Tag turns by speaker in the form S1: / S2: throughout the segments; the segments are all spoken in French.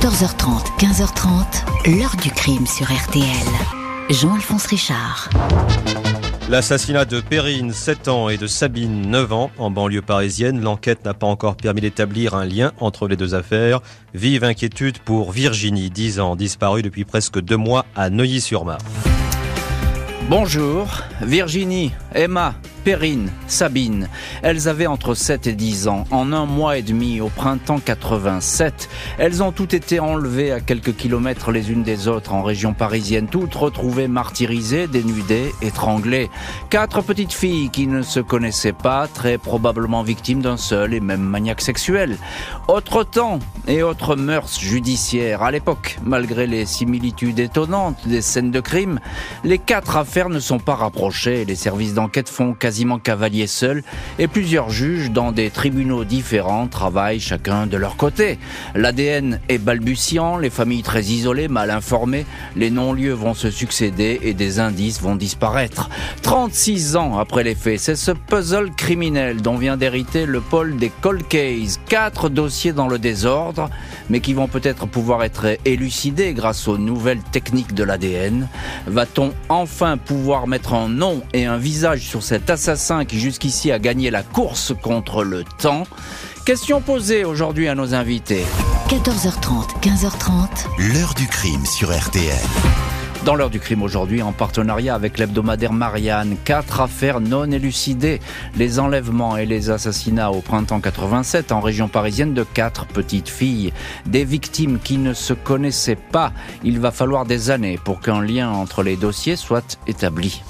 S1: 14h30, 15h30, l'heure du crime sur RTL. Jean-Alphonse Richard.
S2: L'assassinat de Perrine, 7 ans, et de Sabine, 9 ans, en banlieue parisienne. L'enquête n'a pas encore permis d'établir un lien entre les deux affaires. Vive inquiétude pour Virginie, 10 ans, disparue depuis presque deux mois à Neuilly-sur-Marne.
S3: Bonjour, Virginie, Emma, Perrine, Sabine. Elles avaient entre 7 et 10 ans. En un mois et demi, au printemps 87, elles ont toutes été enlevées à quelques kilomètres les unes des autres en région parisienne, toutes retrouvées martyrisées, dénudées, étranglées. Quatre petites filles qui ne se connaissaient pas, très probablement victimes d'un seul et même maniaque sexuel. Autre temps et autres mœurs judiciaires. À l'époque, malgré les similitudes étonnantes des scènes de crime, les quatre affaires ne sont pas rapprochées et les services d'enquête font quasi cavalier seul et plusieurs juges dans des tribunaux différents travaillent chacun de leur côté. L'ADN est balbutiant, les familles très isolées, mal informées, les non-lieux vont se succéder et des indices vont disparaître. 36 ans après les faits, c'est ce puzzle criminel dont vient d'hériter le pôle des cold cases. Quatre dossiers dans le désordre, mais qui vont peut-être pouvoir être élucidés grâce aux nouvelles techniques de l'ADN. Va-t-on enfin pouvoir mettre un nom et un visage sur cet assassin qui jusqu'ici a gagné la course contre le temps Question posée aujourd'hui à nos invités.
S1: 14h30, 15h30.
S4: L'heure du crime sur RTL.
S3: Dans l'heure du crime aujourd'hui, en partenariat avec l'hebdomadaire Marianne, quatre affaires non élucidées. Les enlèvements et les assassinats au printemps 87 en région parisienne de quatre petites filles. Des victimes qui ne se connaissaient pas. Il va falloir des années pour qu'un lien entre les dossiers soit établi.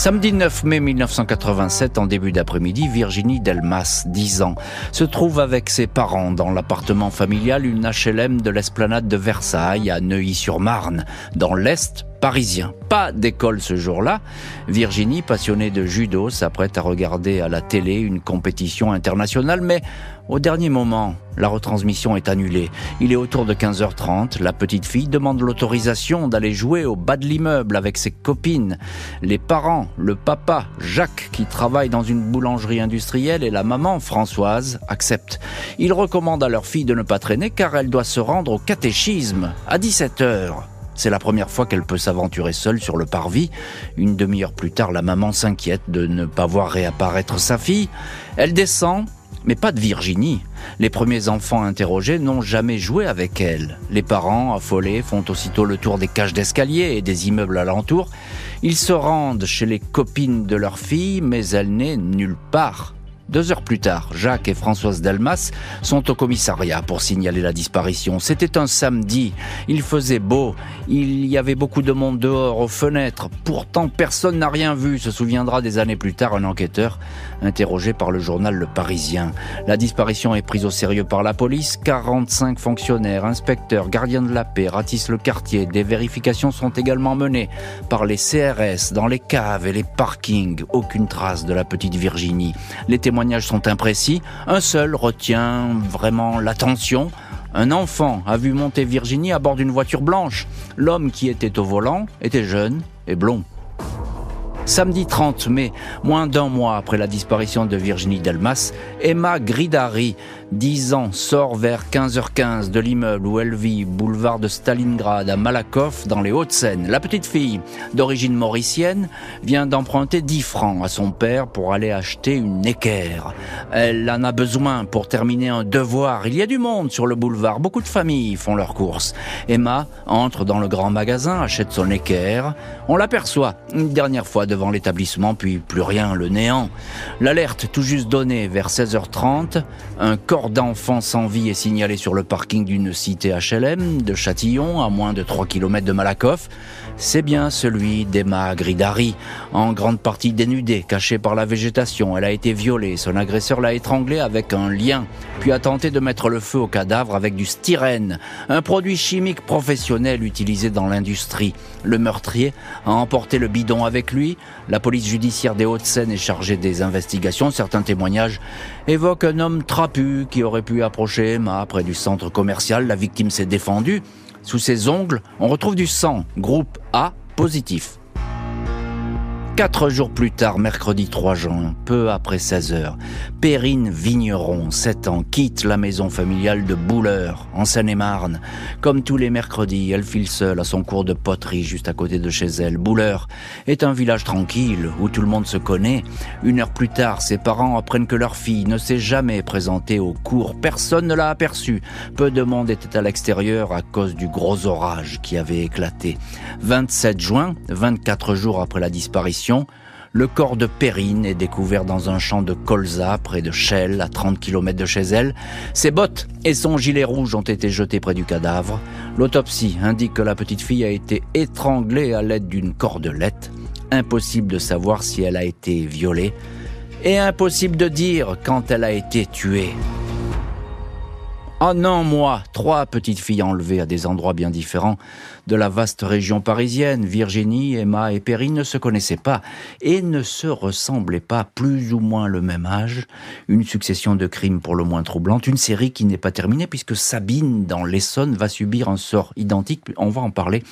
S3: Samedi 9 mai 1987, en début d'après-midi, Virginie Delmas, 10 ans, se trouve avec ses parents dans l'appartement familial, une HLM de l'esplanade de Versailles à Neuilly-sur-Marne, dans l'Est parisien. Pas d'école ce jour-là. Virginie, passionnée de judo, s'apprête à regarder à la télé une compétition internationale, mais au dernier moment, la retransmission est annulée. Il est autour de 15h30. La petite fille demande l'autorisation d'aller jouer au bas de l'immeuble avec ses copines. Les parents, le papa, Jacques, qui travaille dans une boulangerie industrielle, et la maman, Françoise, acceptent. Ils recommandent à leur fille de ne pas traîner car elle doit se rendre au catéchisme à 17h. C'est la première fois qu'elle peut s'aventurer seule sur le parvis. Une demi-heure plus tard, la maman s'inquiète de ne pas voir réapparaître sa fille. Elle descend, mais pas de Virginie. Les premiers enfants interrogés n'ont jamais joué avec elle. Les parents, affolés, font aussitôt le tour des cages d'escalier et des immeubles alentours. Ils se rendent chez les copines de leur fille, mais elle n'est nulle part. Deux heures plus tard, Jacques et Françoise Delmas sont au commissariat pour signaler la disparition. C'était un samedi, il faisait beau, il y avait beaucoup de monde dehors, aux fenêtres. Pourtant, personne n'a rien vu, se souviendra des années plus tard un enquêteur interrogé par le journal Le Parisien. La disparition est prise au sérieux par la police. 45 fonctionnaires, inspecteurs, gardiens de la paix ratissent le quartier. Des vérifications sont également menées par les CRS dans les caves et les parkings. Aucune trace de la petite Virginie. Les témoignages sont imprécis. Un seul retient vraiment l'attention. Un enfant a vu monter Virginie à bord d'une voiture blanche. L'homme qui était au volant était jeune et blond. Samedi 30 mai, moins d'un mois après la disparition de Virginie Delmas, Emma Gridari, 10 ans, sort vers 15h15 de l'immeuble où elle vit, boulevard de Stalingrad à Malakoff, dans les Hauts-de-Seine. La petite fille, d'origine mauricienne, vient d'emprunter 10 francs à son père pour aller acheter une équerre. Elle en a besoin pour terminer un devoir. Il y a du monde sur le boulevard, beaucoup de familles font leurs courses. Emma entre dans le grand magasin, achète son équerre. On l'aperçoit une dernière fois devant l'établissement, puis plus rien, le néant. L'alerte tout juste donnée vers 16h30, un corps d'enfant sans vie est signalé sur le parking d'une cité HLM de Châtillon, à moins de 3 km de Malakoff. C'est bien celui d'Emma Gridari, en grande partie dénudée, cachée par la végétation. Elle a été violée, son agresseur l'a étranglée avec un lien, puis a tenté de mettre le feu au cadavre avec du styrène, un produit chimique professionnel utilisé dans l'industrie. Le meurtrier a emporté le bidon avec lui, la police judiciaire des Hauts-de-Seine est chargée des investigations. Certains témoignages évoquent un homme trapu qui aurait pu approcher Emma près du centre commercial. La victime s'est défendue. Sous ses ongles, on retrouve du sang, groupe A positif. Quatre jours plus tard, mercredi 3 juin, peu après 16 heures, Perrine Vigneron, 7 ans, quitte la maison familiale de Bouleur, en Seine-et-Marne. Comme tous les mercredis, elle file seule à son cours de poterie juste à côté de chez elle. Bouleur est un village tranquille où tout le monde se connaît. Une heure plus tard, ses parents apprennent que leur fille ne s'est jamais présentée au cours. Personne ne l'a aperçue. Peu de monde était à l'extérieur à cause du gros orage qui avait éclaté. 27 juin, 24 jours après la disparition, le corps de Perrine est découvert dans un champ de colza près de Chelles, à 30 km de chez elle. Ses bottes et son gilet rouge ont été jetés près du cadavre. L'autopsie indique que la petite fille a été étranglée à l'aide d'une cordelette. Impossible de savoir si elle a été violée et impossible de dire quand elle a été tuée. Oh non, moi, trois petites filles enlevées à des endroits bien différents de la vaste région parisienne. Virginie, Emma et Perrine ne se connaissaient pas et ne se ressemblaient pas, plus ou moins le même âge. Une succession de crimes pour le moins troublante, une série qui n'est pas terminée puisque Sabine, dans l'Essonne, va subir un sort identique. On va en parler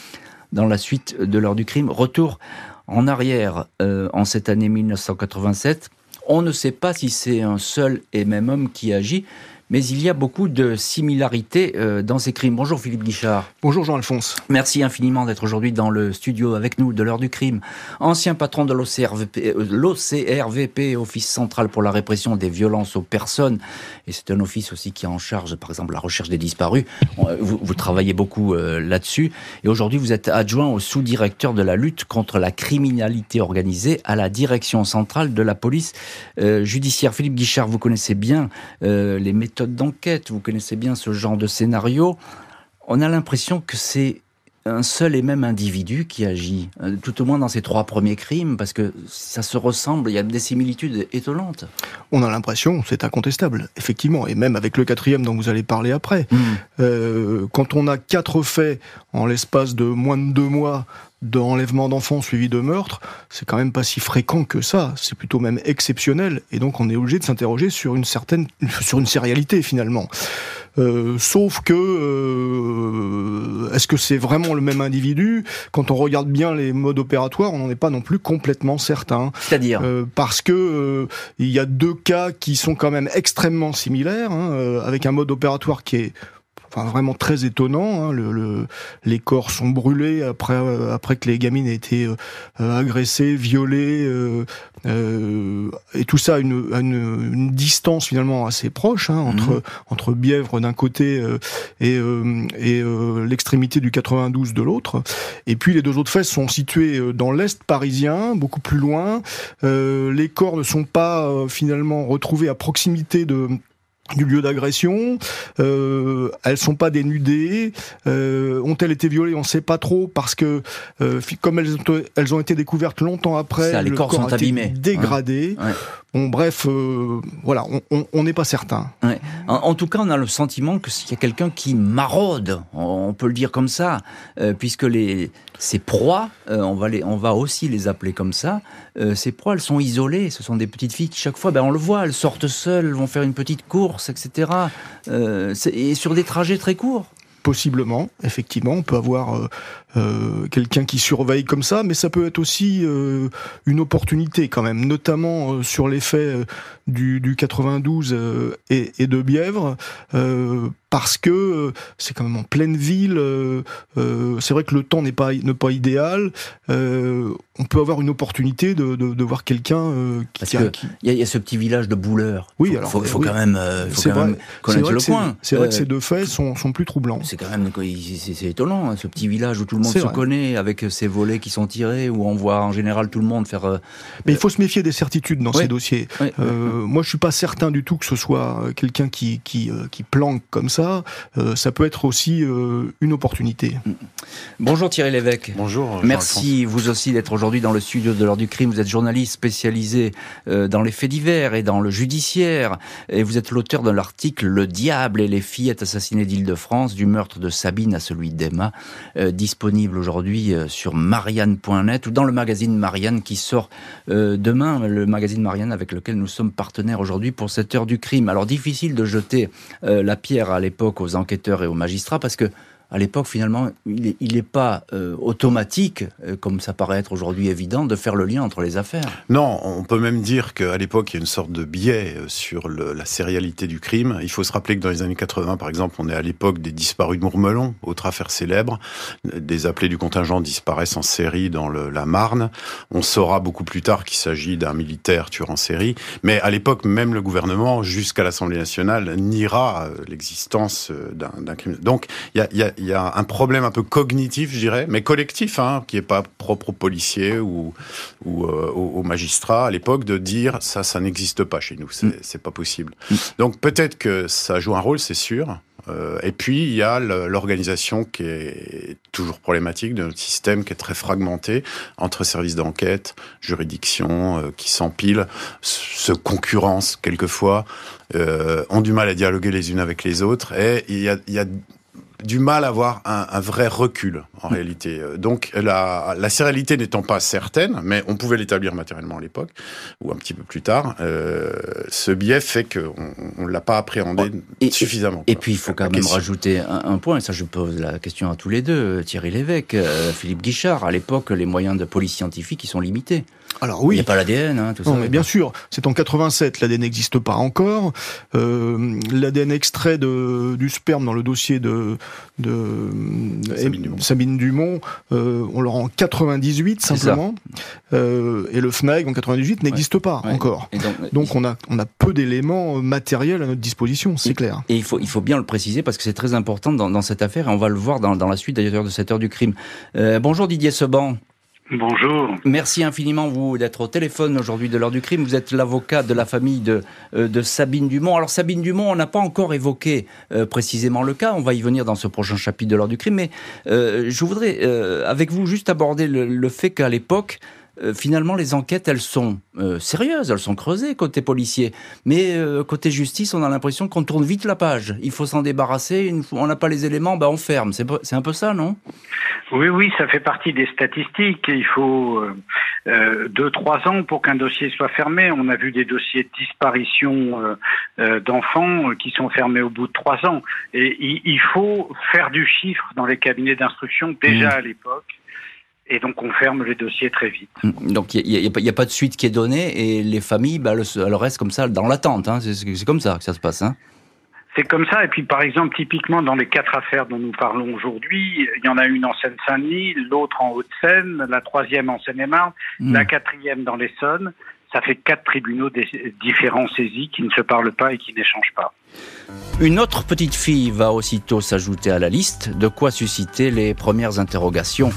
S3: dans la suite de l'heure du crime. Retour en arrière euh, en cette année 1987. On ne sait pas si c'est un seul et même homme qui agit, mais il y a beaucoup de similarités euh, dans ces crimes. Bonjour Philippe Guichard.
S4: Bonjour Jean-Alphonse.
S3: Merci infiniment d'être aujourd'hui dans le studio avec nous de l'heure du crime. Ancien patron de l'OCRVP, euh, Office central pour la répression des violences aux personnes, et c'est un office aussi qui est en charge, par exemple, la recherche des disparus. Euh, vous, travaillez beaucoup là-dessus, et aujourd'hui vous êtes adjoint au sous-directeur de la lutte contre la criminalité organisée à la direction centrale de la police judiciaire. Philippe Guichard, vous connaissez bien les méthodes d'enquête, vous connaissez bien ce genre de scénario, on a l'impression que c'est un seul et même individu qui agit, euh, tout au moins dans ces trois premiers crimes, parce que ça se ressemble, il y a des similitudes étonnantes.
S4: On a l'impression, c'est incontestable, effectivement, et même avec le quatrième dont vous allez parler après. Hmm. Euh, quand on a quatre faits en l'espace de moins de deux mois d'enlèvement d'enfants suivi de meurtre, c'est quand même pas si fréquent que ça. C'est plutôt même exceptionnel. Et donc, on est obligé de s'interroger sur une certaine, sur une sérialité finalement. Euh, sauf que euh, est-ce que c'est vraiment le même individu? Quand on regarde bien les modes opératoires, on n'en est pas non plus complètement certain.
S3: C'est-à-dire?
S4: Euh, Parce que il y a deux cas qui sont quand même extrêmement similaires, hein, avec un mode opératoire qui est enfin vraiment très étonnant. Hein, le, les corps sont brûlés après euh, après que les gamines aient été euh, euh, agressées, violées, euh, et tout ça à une, une, distance finalement assez proche hein, entre mhm. entre Bièvre d'un côté et et l'extrémité du 92 de l'autre. Et puis les deux autres faits sont situés dans l'est parisien, beaucoup plus loin. les corps ne sont pas finalement retrouvés à proximité de du lieu d'agression. Euh, elles sont pas dénudées. Euh, ont-elles été violées? On ne sait pas trop parce que euh, comme elles ont, elles ont été découvertes longtemps après,
S3: Ça, les
S4: le
S3: corps
S4: corps
S3: sont abîmés,
S4: dégradé. Bon, bref, euh, voilà, on n'est pas certain.
S3: En, tout cas, on a le sentiment que s'il y a quelqu'un qui maraude, on, peut le dire comme ça, euh, puisque les ces proies, euh, on va les, on va aussi les appeler comme ça. ces proies, elles sont isolées. Ce sont des petites filles qui chaque fois, ben on le voit, elles sortent seules, vont faire une petite course, etc. et sur des trajets très courts?
S4: Possiblement, effectivement, on peut avoir euh, euh, quelqu'un qui surveille comme ça, mais ça peut être aussi euh, une opportunité quand même, notamment sur l'effet du, du 92 et, et, de Bièvre, parce que c'est quand même en pleine ville. c'est vrai que le temps n'est pas, pas idéal. on peut avoir une opportunité de, de, de voir quelqu'un
S3: qui, il y, a ce petit village de Bouleur.
S4: Oui, alors
S3: faut, faut quand même, faut quand même connaître le coin.
S4: C'est vrai que ces deux faits sont, sont plus troublants
S3: quand même c'est étonnant, hein, ce petit village où tout le monde se connaît, avec ces volets qui sont tirés, où on voit en général tout le monde faire. Euh,
S4: Mais il faut se méfier des certitudes dans ces dossiers. Euh, moi, je suis pas certain du tout que ce soit euh, quelqu'un qui qui, qui planque comme ça. ça peut être aussi une opportunité. Mm.
S3: Bonjour Thierry Lévesque.
S5: Bonjour.
S3: Merci vous aussi d'être aujourd'hui dans le studio de l'heure du crime. Vous êtes journaliste spécialisé dans les faits divers et dans le judiciaire, et vous êtes l'auteur de l'article Le diable et les fillettes assassinées d'Île-de-France du meurtre de Sabine à celui d'Emma, euh, aujourd'hui euh, sur marianne.net ou dans le magazine Marianne qui sort euh, demain, le magazine Marianne avec lequel nous sommes partenaires aujourd'hui pour cette heure du crime. Alors difficile de jeter la pierre à l'époque aux enquêteurs et aux magistrats parce que à l'époque, finalement, il n'est pas euh, automatique, euh, comme ça paraît être aujourd'hui évident, de faire le lien entre les affaires.
S5: Non, on peut même dire qu'à l'époque, il y a une sorte de biais euh, sur la sérialité du crime. Il faut se rappeler que dans les années 80, par exemple, on est à l'époque des disparus de Mourmelon, autre affaire célèbre. Des appelés du contingent disparaissent en série dans la Marne. On saura beaucoup plus tard qu'il s'agit d'un militaire tueur en série. Mais à l'époque, même le gouvernement, jusqu'à l'Assemblée nationale, niera l'existence d'un crime. Donc, il y a il y a un problème un peu cognitif, je dirais, mais collectif, hein, qui est pas propre aux policiers ou, ou euh, aux, magistrats à l'époque, de dire ça, ça n'existe pas chez nous, c'est pas possible. Mm. Donc peut-être que ça joue un rôle, c'est sûr. Euh, et puis il y a l'organisation qui est toujours problématique de notre système, qui est très fragmenté entre services d'enquête, juridictions, euh, qui s'empilent, se concurrencent quelquefois, ont du mal à dialoguer les unes avec les autres, et il y a, il y a du mal à avoir un, un vrai recul en mm. réalité. Euh, donc la, la sérialité n'étant pas certaine, mais on pouvait l'établir matériellement à l'époque ou un petit peu plus tard, euh, ce biais fait qu'on on, l'a pas appréhendé suffisamment.
S3: Et, puis il faut quand même rajouter un, un, point, et ça je pose la question à tous les deux, Thierry Lévesque, euh, Philippe Guichard. À l'époque, les moyens de police scientifique ils sont limités.
S4: Alors oui.
S3: Il n'y a pas l'ADN, hein, tout ça.
S4: mais bien sûr, c'est en 87, l'ADN n'existe pas encore. Euh, L'ADN extrait de, du sperme dans le dossier de, de
S5: Sabine Dumont,
S4: Sabine Dumont euh, on l'aura en 98 simplement. Euh, et le FNAG en 98 n'existe pas encore. donc, donc, on, a, on a peu d'éléments matériels à notre disposition, c'est clair.
S3: Et il faut, il faut bien le préciser parce que c'est très important dans, dans, cette affaire et on va le voir dans, dans la suite d'ailleurs de cette heure du crime. Euh, bonjour Didier Seban.
S6: Bonjour.
S3: Merci infiniment vous d'être au téléphone aujourd'hui de l'heure du crime. Vous êtes l'avocat de la famille de, euh, Sabine Dumont. Alors Sabine Dumont, on n'a pas encore évoqué euh, précisément le cas. On va y venir dans ce prochain chapitre de l'heure du crime. Mais euh, je voudrais avec vous juste aborder le fait qu'à l'époque, euh, finalement, les enquêtes, elles sont euh, sérieuses, elles sont creusées côté policier. Mais euh, côté justice, on a l'impression qu'on tourne vite la page. Il faut s'en débarrasser. on n'a pas les éléments, ben on ferme. C'est un peu ça, non?
S6: Oui, oui, ça fait partie des statistiques. Il faut deux, trois ans pour qu'un dossier soit fermé. On a vu des dossiers de disparition d'enfants qui sont fermés au bout de trois ans. Et il, faut faire du chiffre dans les cabinets d'instruction déjà mmh. à l'époque et donc on ferme les dossiers très vite.
S3: Mm. Donc il n'y a, pas de suite qui est donnée et les familles, bah, elles, restent comme ça dans l'attente. Hein. C'est comme ça que ça se passe. Hein.
S6: C'est comme ça. Et puis, par exemple, typiquement, dans les quatre affaires dont nous parlons aujourd'hui, il y en a une en Seine-Saint-Denis, l'autre en Haute-Seine, la troisième en Seine-et-Marne, mm. la quatrième dans l'Essonne. Ça fait quatre tribunaux différents saisis qui ne se parlent pas et qui n'échangent pas.
S3: Une autre petite fille va aussitôt s'ajouter à la liste, de quoi susciter les premières interrogations.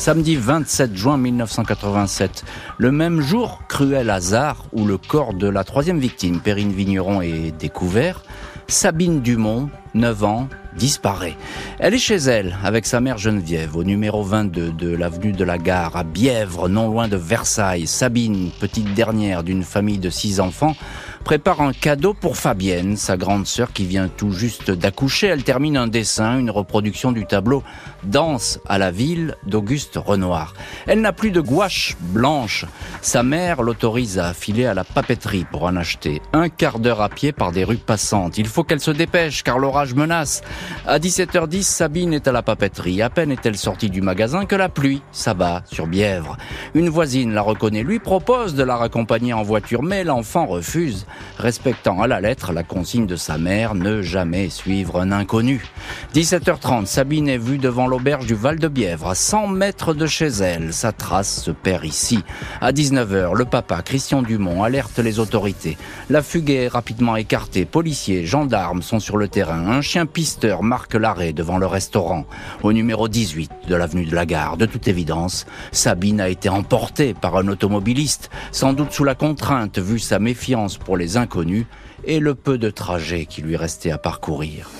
S3: Samedi 27 juin 1987. Le même jour, cruel hasard, où le corps de la troisième victime, Perrine Vigneron, est découvert, Sabine Dumont, 9 ans, disparaît. Elle est chez elle avec sa mère Geneviève au numéro 22 de l'avenue de la Gare à Bièvre, non loin de Versailles. Sabine, petite dernière d'une famille de six enfants, prépare un cadeau pour Fabienne, sa grande sœur qui vient tout juste d'accoucher. Elle termine un dessin, une reproduction du tableau Danse à la ville d'Auguste Renoir. Elle n'a plus de gouache blanche. Sa mère l'autorise à filer à la papeterie pour en acheter. Un quart d'heure à pied par des rues passantes. Il faut qu'elle se dépêche car l'orage menace. À 17h10, Sabine est à la papeterie. À peine est-elle sortie du magasin que la pluie s'abat sur Bièvre. Une voisine la reconnaît, lui propose de la raccompagner en voiture, mais l'enfant refuse respectant à la lettre la consigne de sa mère, ne jamais suivre un inconnu. 17h30, Sabine est vue devant l'auberge du Val-de-Bièvre, à 100 mètres de chez elle. Sa trace se perd ici. À 19h, le papa, Christian Dumont, alerte les autorités. La fugue est rapidement écartée. Policiers, gendarmes sont sur le terrain. Un chien pisteur marque l'arrêt devant le restaurant. Au numéro 18 de l'avenue de la Gare, de toute évidence, Sabine a été emportée par un automobiliste, sans doute sous la contrainte, vu sa méfiance pour les inconnus et le peu de trajet qui lui restait à parcourir.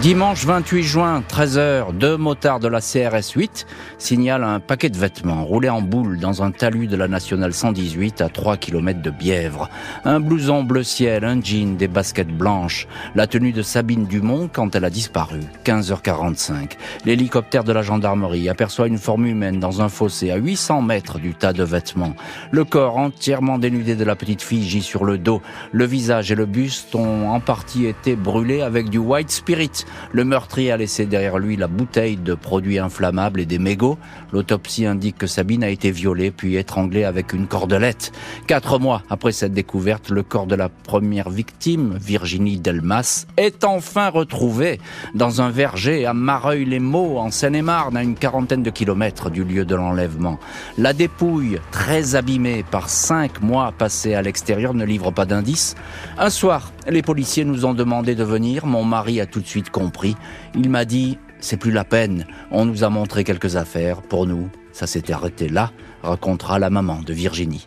S3: Dimanche 28 juin, 13h, deux motards de la CRS 8 signalent un paquet de vêtements roulés en boule dans un talus de la nationale 118 à 3 km de Bièvre. Un blouson bleu ciel, un jean, des baskets blanches. La tenue de Sabine Dumont quand elle a disparu. 15h45. L'hélicoptère de la gendarmerie aperçoit une forme humaine dans un fossé à 800 mètres du tas de vêtements. Le corps entièrement dénudé de la petite fille gît sur le dos. Le visage et le buste ont en partie été brûlés avec du white spirit le meurtrier a laissé derrière lui la bouteille de produits inflammables et des mégots. L'autopsie indique que Sabine a été violée puis étranglée avec une cordelette. Quatre mois après cette découverte, le corps de la première victime, Virginie Delmas, est enfin retrouvé dans un verger à Mareuil-les-Maux, en Seine-et-Marne, à une quarantaine de kilomètres du lieu de l'enlèvement. La dépouille, très abîmée par cinq mois passés à l'extérieur, ne livre pas d'indices. Un soir, les policiers nous ont demandé de venir. Mon mari a tout de suite compris. Il m'a dit, c'est plus la peine. On nous a montré quelques affaires. Pour nous, ça s'était arrêté là, racontera la maman de Virginie.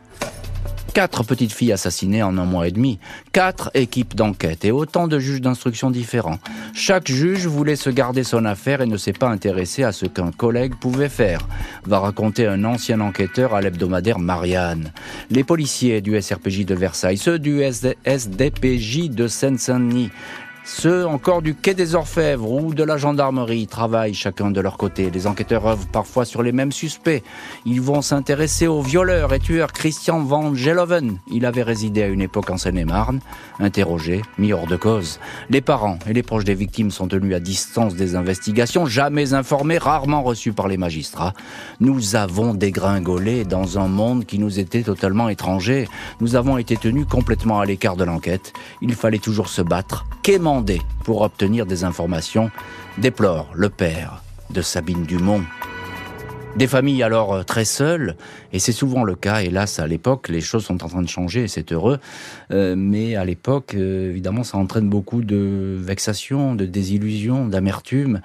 S3: Quatre petites filles assassinées en un mois et demi, quatre équipes d'enquête et autant de juges d'instruction différents. Chaque juge voulait se garder son affaire et ne s'est pas intéressé à ce qu'un collègue pouvait faire, va raconter un ancien enquêteur à l'hebdomadaire Marianne. Les policiers du SRPJ de Versailles, ceux du SDPJ de Seine-Saint-Denis, ceux encore du quai des Orfèvres ou de la gendarmerie travaillent chacun de leur côté. Les enquêteurs œuvrent parfois sur les mêmes suspects. Ils vont s'intéresser au violeur et tueur Christian Van Geloven. Il avait résidé à une époque en Seine-et-Marne. Interrogé, mis hors de cause. Les parents et les proches des victimes sont tenus à distance des investigations, jamais informés, rarement reçus par les magistrats. Nous avons dégringolé dans un monde qui nous était totalement étranger. Nous avons été tenus complètement à l'écart de l'enquête. Il fallait toujours se battre pour obtenir des informations, déplore le père de Sabine Dumont. Des familles alors euh, très seules, et c'est souvent le cas, hélas, à l'époque, les choses sont en train de changer, et c'est heureux, euh, mais à l'époque, euh, évidemment, ça entraîne beaucoup de vexation, de désillusion, d'amertume.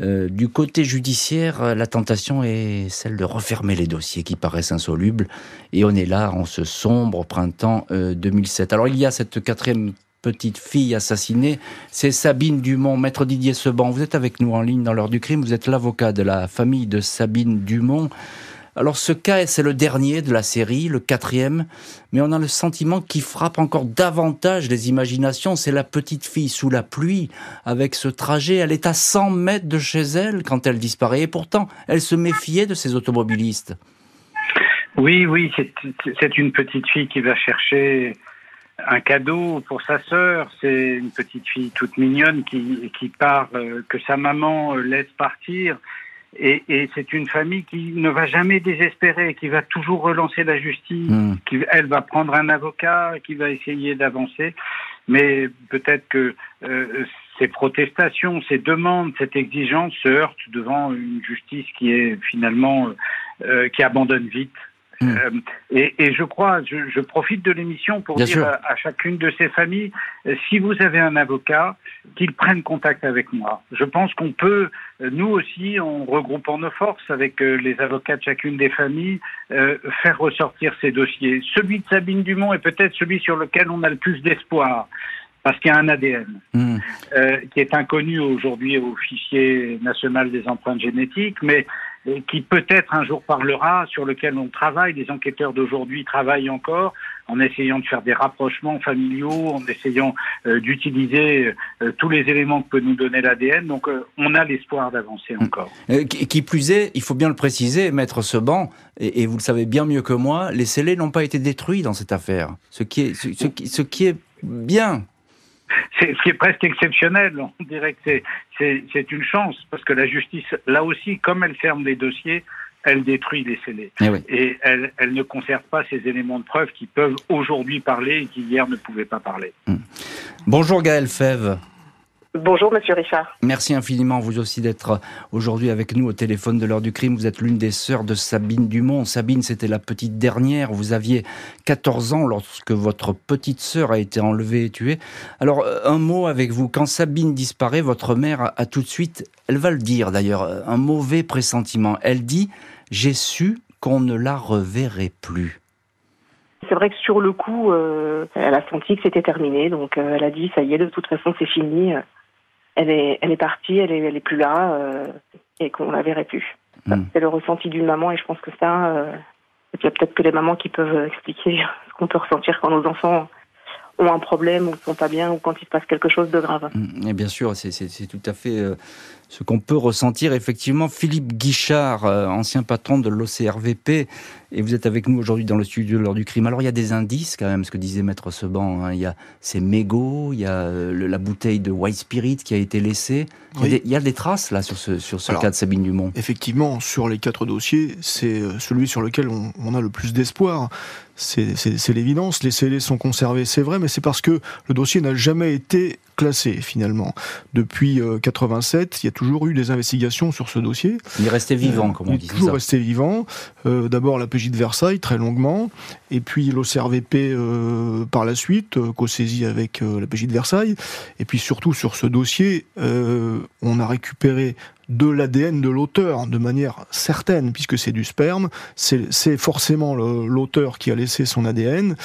S3: du côté judiciaire, la tentation est celle de refermer les dossiers qui paraissent insolubles, et on est là en ce sombre printemps 2007. Alors il y a cette quatrième petite fille assassinée, c'est Sabine Dumont. Maître Didier Seban, vous êtes avec nous en ligne dans l'heure du crime, vous êtes l'avocat de la famille de Sabine Dumont. Alors ce cas, c'est le dernier de la série, le quatrième, mais on a le sentiment qui frappe encore davantage les imaginations. C'est la petite fille sous la pluie, avec ce trajet. Elle est à 100 mètres de chez elle quand elle disparaît, et pourtant, elle se méfiait de ces automobilistes.
S6: Oui, oui, c'est une petite fille qui va chercher un cadeau pour sa sœur. C'est une petite fille toute mignonne qui, qui part, euh, que sa maman euh, laisse partir. Et, et c'est une famille qui ne va jamais désespérer, qui va toujours relancer la justice, hmm. qui elle va prendre un avocat, qui va essayer d'avancer. Mais peut-être que euh, ces protestations, ces demandes, cette exigence se heurtent devant une justice qui est finalement euh, qui abandonne vite. Hmm. Euh, et, et, je crois, je, je profite de l'émission pour dire à, chacune de ces familles, euh, si vous avez un avocat, qu'il prenne contact avec moi. Je pense qu'on peut, euh, nous aussi, en regroupant nos forces avec les avocats de chacune des familles, faire ressortir ces dossiers. Celui de Sabine Dumont est peut-être celui sur lequel on a le plus d'espoir parce qu'il y a un ADN hmm. euh, qui est inconnu aujourd'hui au fichier national des empreintes génétiques, mais qui peut-être un jour parlera, sur lequel on travaille, les enquêteurs d'aujourd'hui travaillent encore, en essayant de faire des rapprochements familiaux, en essayant euh, d'utiliser euh, tous les éléments que peut nous donner l'ADN. Donc euh, on a l'espoir d'avancer encore.
S3: Qui, plus est, il faut bien le préciser, maître Seban, et, et vous le savez bien mieux que moi, les scellés n'ont pas été détruits dans cette affaire. Ce qui est, ce, ce qui est bien
S6: c'est ce qui est presque exceptionnel. On dirait que c'est une chance parce que la justice, là aussi, comme elle ferme les dossiers, elle détruit les scellés. Eh et elle, elle, ne conserve pas ces éléments de preuve qui peuvent aujourd'hui parler et qui hier ne pouvaient pas parler. Hmm.
S3: Bonjour Gaël Fève.
S7: Bonjour Monsieur Richard.
S3: Merci infiniment vous aussi d'être aujourd'hui avec nous au téléphone de l'heure du crime. Vous êtes l'une des sœurs de Sabine Dumont. Sabine, c'était la petite dernière. Vous aviez 14 ans lorsque votre petite sœur a été enlevée et tuée. Alors euh, un mot avec vous. Quand Sabine disparaît, votre mère a tout de suite, elle va le dire d'ailleurs, un mauvais pressentiment. Elle dit j'ai su qu'on ne la reverrait plus.
S7: C'est vrai que sur le coup, euh, elle a senti que c'était terminé, donc euh, elle a dit ça y est, de toute façon c'est fini. Elle est, elle est partie, elle est, elle est plus là, euh, et qu'on la verrait plus. Ça,
S3: Mm.
S7: C'est le ressenti d'une maman, et je pense que ça, euh, il y a peut-être que les mamans qui peuvent expliquer ce qu'on peut ressentir quand nos enfants ont un problème ou sont pas bien ou quand il se passe quelque chose de grave.
S3: Mm, Et bien sûr, c'est- c'est c'est tout à fait euh, ce qu'on peut ressentir. Effectivement, Philippe Guichard, euh, ancien patron de l'OCRVP, et vous êtes avec nous aujourd'hui dans le studio lors du crime. Alors, il y a des indices quand même, ce que disait Maître Seban. hein. Il y a ces mégots, il y a euh, le- la bouteille de White Spirit qui a été laissée. Il y a, des, il y a des traces là sur ce, sur ce
S4: Alors,
S3: cas de Sabine Dumont.
S4: Effectivement, sur les quatre dossiers, c'est euh, celui sur lequel on, on a le plus d'espoir. C'est l'évidence. Les scellés sont conservés, c'est vrai, mais c'est parce que le dossier n'a jamais été classé finalement. Depuis euh, 87, il y a toujours eu des investigations sur ce dossier.
S3: Il est resté vivant,
S4: Euh,
S3: comme on
S4: il
S3: dit.
S4: est
S3: c'est
S4: toujours
S3: ça.
S4: resté vivant. Euh, D'abord la PJ de Versailles, très longuement, et puis l'OCRVP euh, par la suite, euh, co-saisi avec la PJ de Versailles. Et puis surtout sur ce dossier, on a récupéré de l'ADN de l'auteur de manière certaine, puisque c'est du sperme. C'est forcément l'auteur qui a laissé son ADN,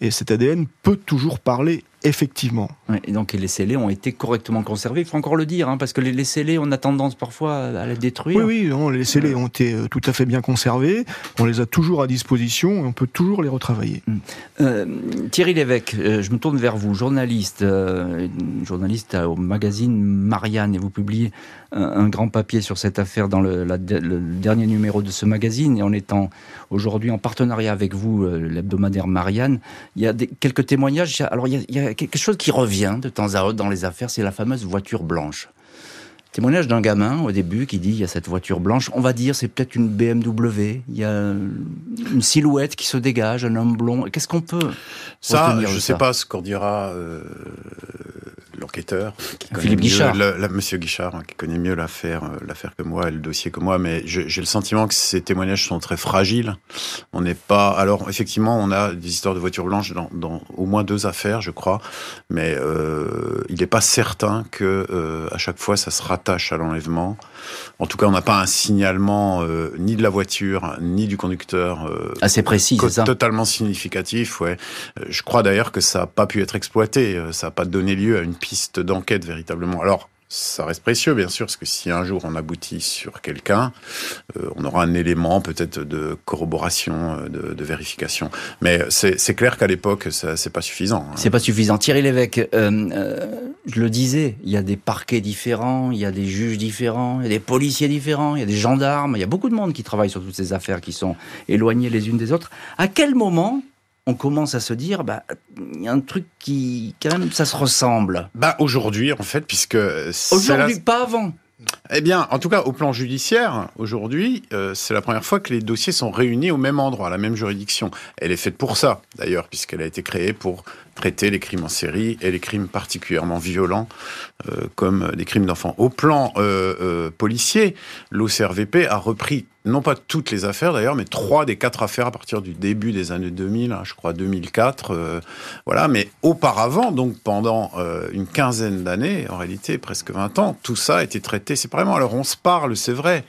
S4: et cet ADN peut toujours parler effectivement.
S3: Ouais, et donc, les scellés ont été correctement conservés. Il faut encore le dire, hein, parce que les, les scellés, on a tendance parfois à les détruire.
S4: Oui, oui, non, les scellés ont été euh, tout à fait bien conservés. On les a toujours à disposition et on peut toujours les retravailler.
S3: Euh, Thierry Lévesque, euh, je me tourne vers vous, journaliste, euh, journaliste au magazine Marianne, et vous publiez un, grand papier sur cette affaire dans le, la- le dernier numéro de ce magazine, et en étant aujourd'hui en partenariat avec vous, euh, l'hebdomadaire Marianne, il y a des, quelques témoignages. Alors il y, a, il y a quelque chose qui revient de temps à autre dans les affaires, c'est la fameuse voiture blanche. Témoignage d'un gamin au début qui dit il y a cette voiture blanche, on va dire c'est peut-être une BMW, il y a une silhouette qui se dégage, un homme blond. Qu'est-ce qu'on peut
S5: Ça, je ne sais pas ce qu'en dira euh, l'enquêteur. qui connaît
S3: Philippe
S5: mieux
S3: Guichard.
S5: la- Monsieur Guichard, hein, qui connaît mieux l'affaire, euh, l'affaire que moi, et le dossier que moi, mais j'ai le sentiment que ces témoignages sont très fragiles. On n'est pas. Alors, effectivement, on a des histoires de voitures blanches dans, dans au moins deux affaires, je crois, mais euh, il n'est pas certain que euh, à chaque fois ça se rattache à l'enlèvement. En tout cas, on n'a pas un signalement euh, ni de la voiture ni du conducteur. euh,
S3: Assez précis, c'est ça
S5: Totalement significatif, ouais. Euh, Je crois d'ailleurs que ça n'a pas pu être exploité, euh, ça n'a pas donné lieu à une piste d'enquête véritablement. Alors, ça reste précieux, bien sûr, parce que si un jour on aboutit sur quelqu'un, euh, on aura un élément peut-être de corroboration, euh, de, vérification. Mais c'est clair qu'à l'époque, c'est pas suffisant. hein.
S3: C'est pas suffisant. Thierry Lévesque, euh, je le disais, il y a des parquets différents, il y a des juges différents, il y a des policiers différents, il y a des gendarmes, il y a beaucoup de monde qui travaille sur toutes ces affaires qui sont éloignées les unes des autres. À quel moment on commence à se dire, bah, il y a un truc qui, quand même, ça se ressemble.
S5: Bah aujourd'hui, en fait, puisque la-
S3: Aujourd'hui, pas avant.
S5: Eh bien, en tout cas, au plan judiciaire, aujourd'hui, euh, c'est la première fois que les dossiers sont réunis au même endroit, à la même juridiction. Elle est faite pour ça, d'ailleurs, puisqu'elle a été créée pour traiter les crimes en série et les crimes particulièrement violents, euh, comme les crimes d'enfants. Au plan euh, policier, l'OCRVP a repris non pas toutes les affaires d'ailleurs, mais trois des quatre affaires à partir du début des années 2000, hein, je crois 2004, euh, voilà. Mais auparavant, donc pendant euh, une quinzaine d'années, en réalité presque 20 ans, tout ça a été traité séparément. Alors on se parle, c'est vrai,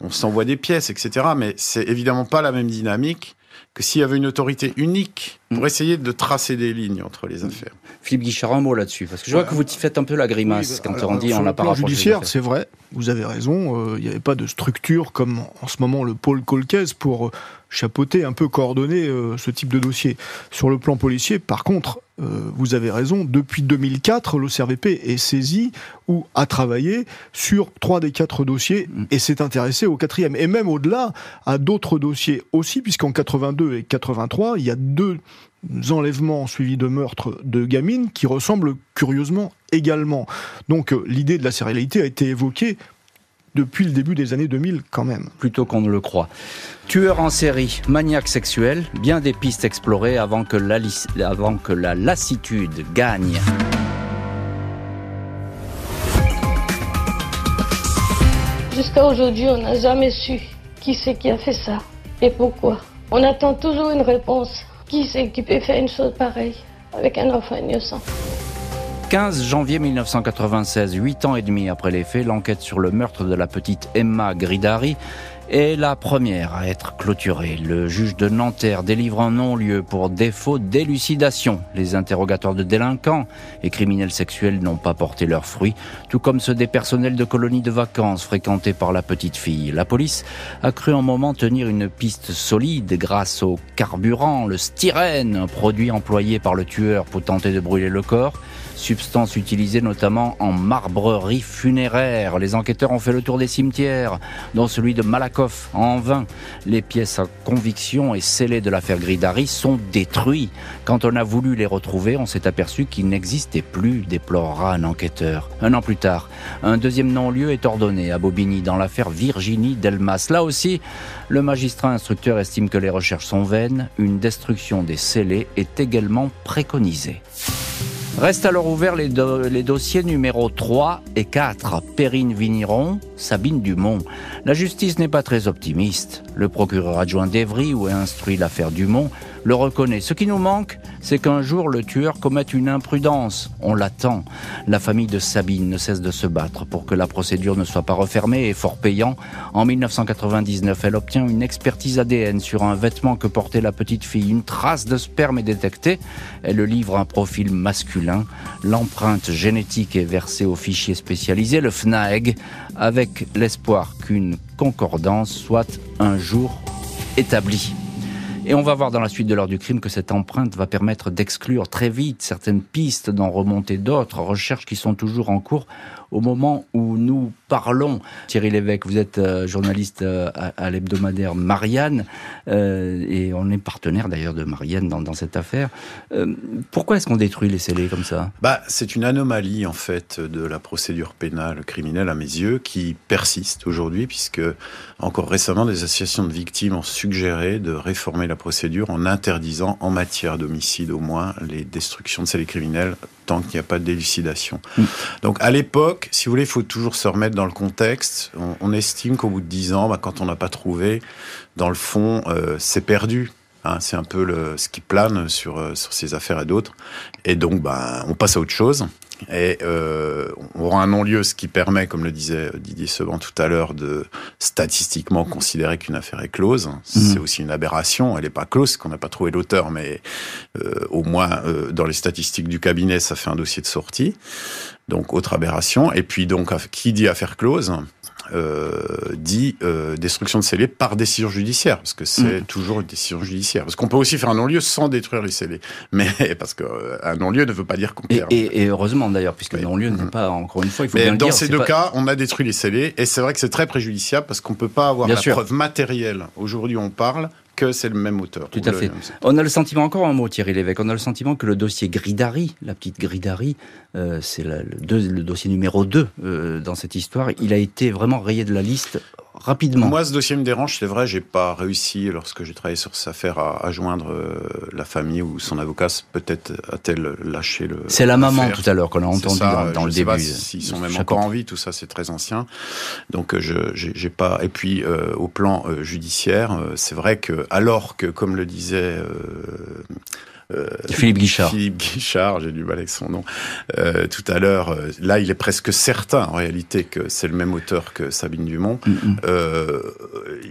S5: on s'envoie des pièces, etc. Mais c'est évidemment pas la même dynamique que s'il y avait une autorité unique pour essayer de tracer des lignes entre les affaires.
S3: Philippe Guichard, un mot là-dessus, parce que je vois que vous faites un peu la grimace
S4: Oui,
S3: quand
S4: alors,
S3: on dit on n'a pas
S4: judiciaire, c'est vrai, vous avez raison, euh, il n'y avait pas de structure comme en ce moment le pôle Colcaise pour chapeauter, un peu coordonner euh, ce type de dossier. Sur le plan policier, par contre, euh, vous avez raison, depuis 2004, l'OCRVP est saisi ou a travaillé sur trois des quatre dossiers
S3: Mm.
S4: et s'est intéressé au quatrième. Et même au-delà, à d'autres dossiers aussi, puisqu'en 82 et 83, il y a deux enlèvements suivis de meurtres de gamines qui ressemblent curieusement également. Donc euh, l'idée de la sérialité a été évoquée depuis le début des années 2000 quand même.
S3: plutôt qu'on ne le croit. Tueur en série, maniaque sexuel, bien des pistes explorées avant que la, avant que la lassitude gagne.
S8: Jusqu'à aujourd'hui, on n'a jamais su qui c'est qui a fait ça et pourquoi. On attend toujours une réponse. Qui c'est qui peut faire une chose pareille avec un enfant innocent?
S3: 15 janvier 1996, huit ans et demi après les faits, l'enquête sur le meurtre de la petite Emma Gridari est la première à être clôturée. Le juge de Nanterre délivre un non-lieu pour défaut d'élucidation. Les interrogatoires de délinquants et criminels sexuels n'ont pas porté leurs fruits, tout comme ceux des personnels de colonies de vacances fréquentés par la petite fille. La police a cru un moment tenir une piste solide grâce au carburant, le styrène, un produit employé par le tueur pour tenter de brûler le corps substance utilisée notamment en marbrerie funéraire. Les enquêteurs ont fait le tour des cimetières, dont celui de Malakoff. En vain, les pièces à conviction et scellées de l'affaire Gridari sont détruites. Quand on a voulu les retrouver, on s'est aperçu qu'ils n'existaient plus, déplorera un enquêteur. Un an plus tard, un deuxième non-lieu est ordonné à Bobigny dans l'affaire Virginie Delmas. Là aussi, le magistrat instructeur estime que les recherches sont vaines. Une destruction des scellés est également préconisée. Restent alors ouverts les, dossiers numéros 3 et 4. Perrine Vigneron, Sabine Dumont. La justice n'est pas très optimiste. Le procureur adjoint d'Evry, où est instruit l'affaire Dumont, le reconnaît. Ce qui nous manque, c'est qu'un jour le tueur commette une imprudence. On l'attend. La famille de Sabine ne cesse de se battre pour que la procédure ne soit pas refermée et fort payant. En 1999, elle obtient une expertise ADN sur un vêtement que portait la petite fille. Une trace de sperme est détectée. Elle livre un profil masculin. L'empreinte génétique est versée au fichier spécialisé, le FNAEG, avec l'espoir qu'une concordance soit un jour établie. Et on va voir dans la suite de l'heure du crime que cette empreinte va permettre d'exclure très vite certaines pistes, d'en remonter d'autres, recherches qui sont toujours en cours au moment où nous parlons. Thierry Lévesque, vous êtes euh, journaliste euh, à, l'hebdomadaire Marianne, euh, et on est partenaire d'ailleurs de Marianne dans, dans cette affaire. pourquoi est-ce qu'on détruit les scellés comme ça?
S5: Bah, C'est une anomalie en fait de la procédure pénale criminelle à mes yeux qui persiste aujourd'hui puisque encore récemment des associations de victimes ont suggéré de réformer la procédure en interdisant en matière d'homicide au moins les destructions de scellés criminels tant qu'il n'y a pas d'élucidation. Mm. Donc à l'époque, si vous voulez, il faut toujours se remettre dans le contexte. On, estime qu'au bout de dix ans, bah, quand on n'a pas trouvé, dans le fond, euh, c'est perdu. Hein, c'est un peu le, ce qui plane sur, euh, sur ces affaires et d'autres. Et donc, bah, on passe à autre chose. Et euh, on aura un non-lieu, ce qui permet, comme le disait Didier Seban tout à l'heure, de statistiquement considérer qu'une affaire est close. Mhm. C'est aussi une aberration. Elle n'est pas close, qu'on n'a pas trouvé l'auteur, mais euh, au moins euh, dans les statistiques du cabinet, ça fait un dossier de sortie. Donc autre aberration. Et puis donc, qui dit affaire close? Euh, dit euh, destruction de scellés par décision judiciaire, parce que c'est mm. toujours une décision judiciaire. Parce qu'on peut aussi faire un non-lieu sans détruire les scellés, mais parce qu'un euh, non-lieu ne veut pas dire qu'on
S3: perd. Et, heureusement d'ailleurs, puisque le non-lieu n'est mm. pas, encore une fois, il faut bien
S5: dans
S3: dire,
S5: ces deux cas, on a détruit les scellés, et c'est vrai que c'est très préjudiciable parce qu'on peut pas avoir la preuve matérielle. Aujourd'hui, on parle que c'est le même auteur.
S3: Tout à fait. On a le sentiment, encore un mot Thierry Lévesque, on a le sentiment que le dossier Gridari, la petite Gridari, euh, c'est le, le, dossier numéro 2 euh, dans cette histoire, il a été vraiment rayé de la liste rapidement.
S5: Moi, ce dossier me dérange, c'est vrai, j'ai pas réussi, lorsque j'ai travaillé sur cette affaire, à, joindre euh, la famille ou son avocat. Peut-être a-t-elle lâché le.
S3: C'est la maman tout à l'heure qu'on a entendu dans, le début.
S5: S'ils sont même encore en vie, tout ça, c'est très ancien. Donc, je j'ai pas. Et puis, au plan judiciaire, c'est vrai que, alors que, comme le disait
S3: euh, Philippe Guichard.
S5: Philippe Guichard, j'ai du mal avec son nom. Euh, tout à l'heure, euh, là, il est presque certain, en réalité, que c'est le même auteur que Sabine Dumont. Mm, mm.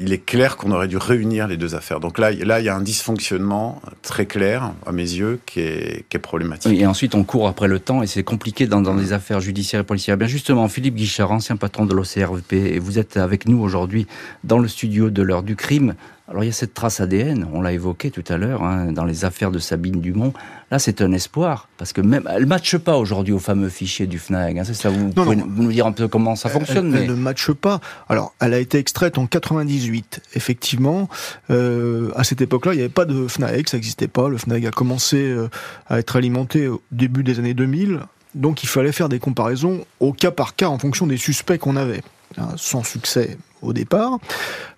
S5: il est clair qu'on aurait dû réunir les deux affaires. Donc là, là, il y a un dysfonctionnement très clair, à mes yeux, qui est, qui est problématique.
S3: et ensuite, on court après le temps, et c'est compliqué dans, dans des affaires judiciaires et policières. Bien justement, Philippe Guichard, ancien patron de l'OCRVP, et vous êtes avec nous aujourd'hui dans le studio de l'heure du crime. Alors il y a cette trace ADN, on l'a évoqué tout à l'heure, hein, dans les affaires de Sabine Dumont. Là, c'est un espoir, parce que même elle matche pas aujourd'hui au fameux fichier du FNAG. Hein, c'est ça, vous pouvez nous dire un peu comment ça fonctionne
S4: Elle, ne matche pas. Alors, elle a été extraite en 98. Effectivement, euh, à cette époque-là, il n'y avait pas de FNAG, ça n'existait pas. Le FNAG a commencé euh, à être alimenté au début des années 2000. Donc, il fallait faire des comparaisons au cas par cas en fonction des suspects qu'on avait. Hein, sans succès au départ.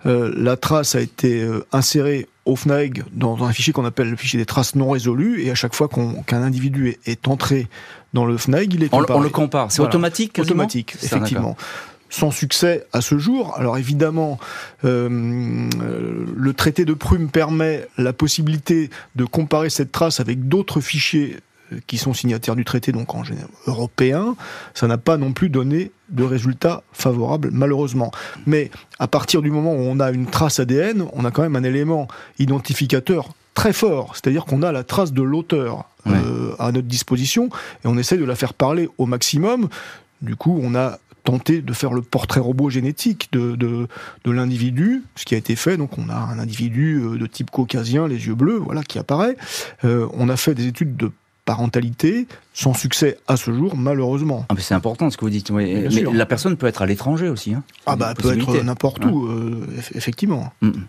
S4: Euh, la trace a été euh, insérée au FNAG dans, un fichier qu'on appelle le fichier des traces non résolues, et à chaque fois qu'un individu est, entré dans le FNAG, il est
S3: comparé. On, le compare, c'est automatique
S4: Automatique, effectivement sans succès à ce jour. Alors évidemment, euh, le traité de Prüm permet la possibilité de comparer cette trace avec d'autres fichiers qui sont signataires du traité, donc en européen, ça n'a pas non plus donné de résultats favorables, malheureusement. Mais à partir du moment où on a une trace ADN, on a quand même un élément identificateur très fort, c'est-à-dire qu'on a la trace de l'auteur euh, à notre disposition et on essaie de la faire parler au maximum. Du coup, on a tenté de faire le portrait robot génétique de, de, de l'individu, ce qui a été fait. Donc on a un individu euh, de type caucasien, les yeux bleus, voilà, qui apparaît. Euh, on a fait des études de parentalité, sans succès à ce jour, malheureusement.
S3: Ah, c'est important ce que vous dites. Mais la personne peut être à l'étranger aussi. Hein.
S4: Ah bah, peut être n'importe où, euh, effectivement. Mm, mm.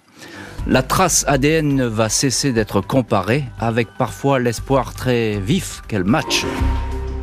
S3: La trace ADN va cesser d'être comparée, avec parfois l'espoir très vif qu'elle matche.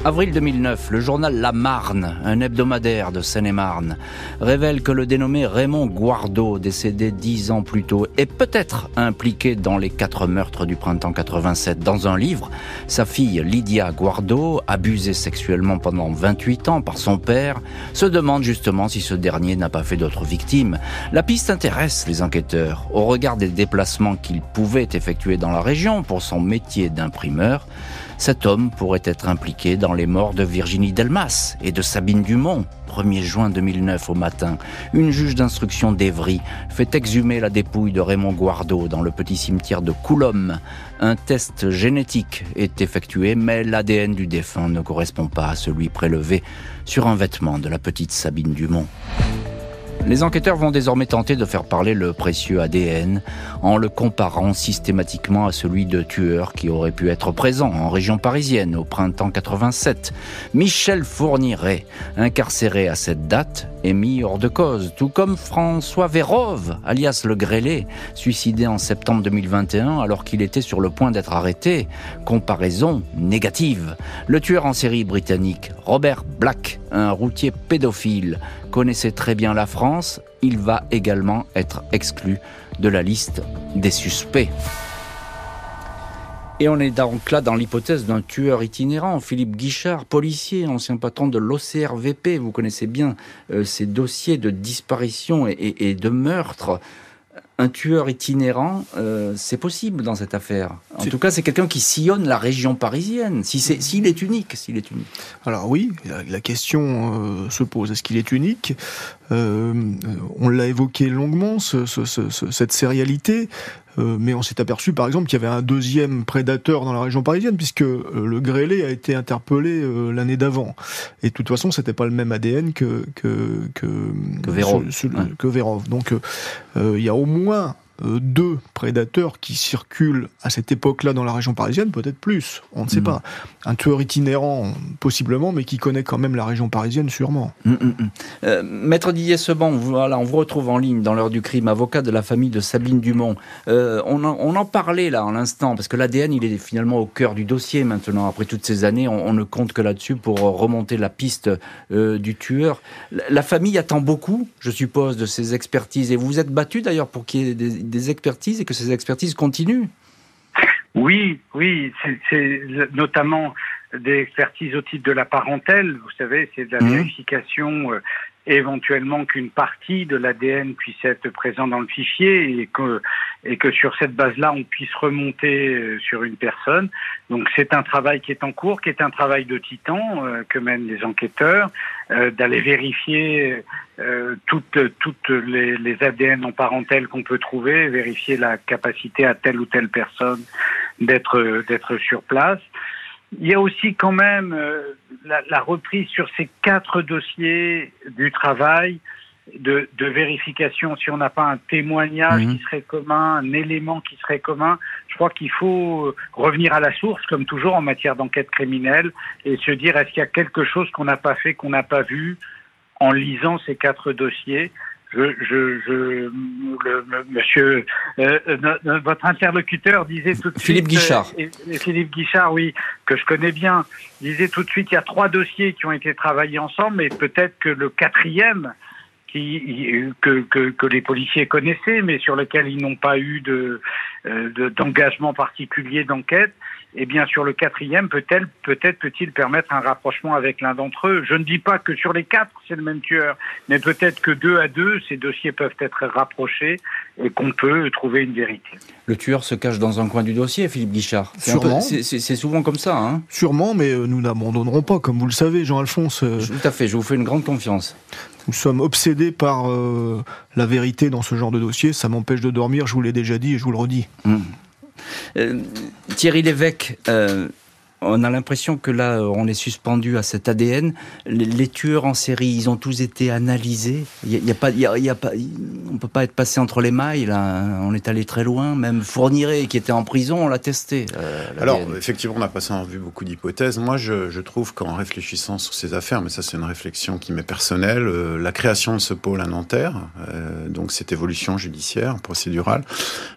S3: Avril 2009, le journal La Marne, un hebdomadaire de Seine-et-Marne, révèle que le dénommé Raymond Guardo, décédé dix ans plus tôt, est peut-être impliqué dans les quatre meurtres du printemps 87. Dans un livre, sa fille Lydia Guardo, abusée sexuellement pendant 28 ans par son père, se demande justement si ce dernier n'a pas fait d'autres victimes. La piste intéresse les enquêteurs. Au regard des déplacements qu'il pouvait effectuer dans la région pour son métier d'imprimeur, cet homme pourrait être impliqué dans les morts de Virginie Delmas et de Sabine Dumont. 1er juin 2009 au matin, une juge d'instruction d'Evry fait exhumer la dépouille de Raymond Guardo dans le petit cimetière de Coulombe. Un test génétique est effectué, mais l'ADN du défunt ne correspond pas à celui prélevé sur un vêtement de la petite Sabine Dumont. Les enquêteurs vont désormais tenter de faire parler le précieux ADN en le comparant systématiquement à celui de tueurs qui auraient pu être présents en région parisienne au printemps 87. Michel Fourniret, incarcéré à cette date, est mis hors de cause, tout comme François Vérove, alias le Grêlé, suicidé en septembre 2021 alors qu'il était sur le point d'être arrêté. Comparaison négative. Le tueur en série britannique Robert Black, un routier pédophile, connaissait très bien la France, il va également être exclu de la liste des suspects. Et on est donc là dans l'hypothèse d'un tueur itinérant, Philippe Guichard, policier, ancien patron de l'OCRVP. Vous connaissez bien euh, ces dossiers de disparition et de meurtre un tueur itinérant, euh, c'est possible dans cette affaire. En tout cas, c'est quelqu'un qui sillonne la région parisienne. Si c'est, s'il est unique, s'il est unique.
S4: Alors oui, la, question euh, se pose. Est-ce qu'il est unique? On l'a évoqué longuement, cette sérialité. Euh, mais on s'est aperçu par exemple qu'il y avait un deuxième prédateur dans la région parisienne puisque euh, le grêlé a été interpellé euh, l'année d'avant. Et de toute façon, c'était pas le même ADN que que que,
S3: que
S4: Vérov. Donc il y a au moins euh, deux prédateurs qui circulent à cette époque-là dans la région parisienne, peut-être plus, on ne sait mm. pas. Un tueur itinérant, possiblement, mais qui connaît quand même la région parisienne, sûrement. Mm, mm,
S3: euh, Maître Didier Seban, voilà, on vous retrouve en ligne dans l'heure du crime, avocat de la famille de Sabine Dumont. Euh, on, en, parlait là en l'instant, parce que l'ADN, il est finalement au cœur du dossier maintenant. Après toutes ces années, on, ne compte que là-dessus pour remonter la piste du tueur. La, la famille attend beaucoup, je suppose, de ces expertises. Et vous vous êtes battu d'ailleurs pour qu'il y ait des des expertises et que ces expertises continuent.
S6: Oui, oui, c'est notamment des expertises au titre de la parentèle. Vous savez, c'est de la mmh. vérification euh, éventuellement qu'une partie de l'ADN puisse être présent dans le fichier et que, et que sur cette base-là, on puisse remonter euh, sur une personne. Donc c'est un travail qui est en cours, qui est un travail de titan euh, que mènent les enquêteurs, euh, d'aller vérifier toutes, toutes les, les, ADN en parentèle qu'on peut trouver, vérifier la capacité à telle ou telle personne d'être sur place. Il y a aussi quand même euh, la, reprise sur ces quatre dossiers du travail de, vérification. Si on n'a pas un témoignage mhm. qui serait commun, un élément qui serait commun, je crois qu'il faut revenir à la source, comme toujours en matière d'enquête criminelle, et se dire est-ce qu'il y a quelque chose qu'on n'a pas fait, qu'on n'a pas vu en lisant ces quatre dossiers? Je, je, je le, monsieur, euh, euh, votre interlocuteur disait tout de
S3: Philippe
S6: suite.
S3: Guichard.
S6: Euh, Philippe Guichard, oui, que je connais bien, disait tout de suite il y a trois dossiers qui ont été travaillés ensemble, mais peut-être que le quatrième, qui, que, que, que, les policiers connaissaient, mais sur lequel ils n'ont pas eu de d'engagement particulier d'enquête, eh bien, sur le quatrième, peut-être peut-être peut-il permettre un rapprochement avec l'un d'entre eux? Je ne dis pas que sur les quatre, c'est le même tueur, mais peut-être que deux à deux, ces dossiers peuvent être rapprochés et qu'on peut trouver une vérité.
S3: Le tueur se cache dans un coin du dossier, Philippe Guichard.
S4: Sûrement.
S3: C'est souvent comme ça. Hein
S4: Sûrement, mais euh, nous n'abandonnerons pas, comme vous le savez, Jean-Alphonse.
S3: Euh, Tout à fait, je vous fais une grande confiance.
S4: Nous sommes obsédés par euh, la vérité dans ce genre de dossier. Ça m'empêche de dormir, je vous l'ai déjà dit et je vous le redis.
S3: Hum. Thierry Lévesque, on a l'impression que là, on est suspendu à cet ADN. Les, tueurs en série, ils ont tous été analysés. Il y, a, pas, il y a, pas, on peut pas être passé entre les mailles. Là. On est allé très loin. Même Fourniret, qui était en prison, on l'a testé.
S5: Euh, Alors, effectivement, on a passé en vue beaucoup d'hypothèses. Moi, je, je trouve qu'en réfléchissant sur ces affaires, mais ça, c'est une réflexion qui m'est personnelle, euh, la création de ce pôle à Nanterre, euh, donc cette évolution judiciaire, procédurale,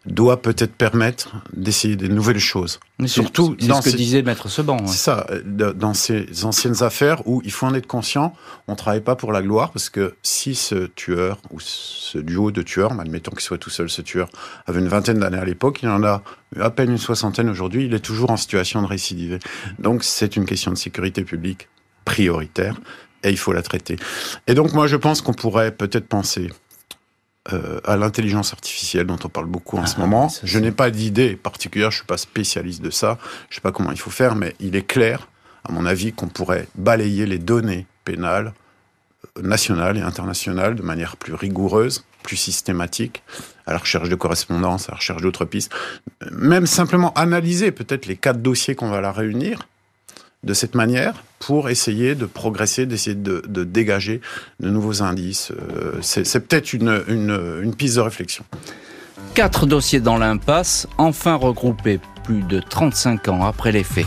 S5: doit peut-être permettre d'essayer des nouvelles choses.
S3: Surtout, c'est ce que disait Maître
S5: C'est ça, dans ces anciennes affaires où il faut en être conscient, on travaille pas pour la gloire, parce que si ce tueur, ou ce duo de tueurs, admettons qu'il soit tout seul ce tueur, avait une vingtaine d'années à l'époque, il en a à peine une soixantaine aujourd'hui, il est toujours en situation de récidiver. Donc c'est une question de sécurité publique prioritaire, et il faut la traiter. Et donc moi je pense qu'on pourrait peut-être penser euh, à l'intelligence artificielle dont on parle beaucoup en ce ah, moment. Je n'ai pas d'idée particulière, je suis pas spécialiste de ça, je sais pas comment il faut faire, mais il est clair, à mon avis, qu'on pourrait balayer les données pénales euh, nationales et internationales de manière plus rigoureuse, plus systématique, à la recherche de correspondance, à la recherche d'autres pistes, même simplement analyser peut-être les quatre dossiers qu'on va la réunir de cette manière pour essayer de progresser, d'essayer de, dégager de nouveaux indices. Euh, c'est peut-être une, une, une piste de réflexion.
S3: Quatre dossiers dans l'impasse, enfin regroupés plus de 35 ans après les faits.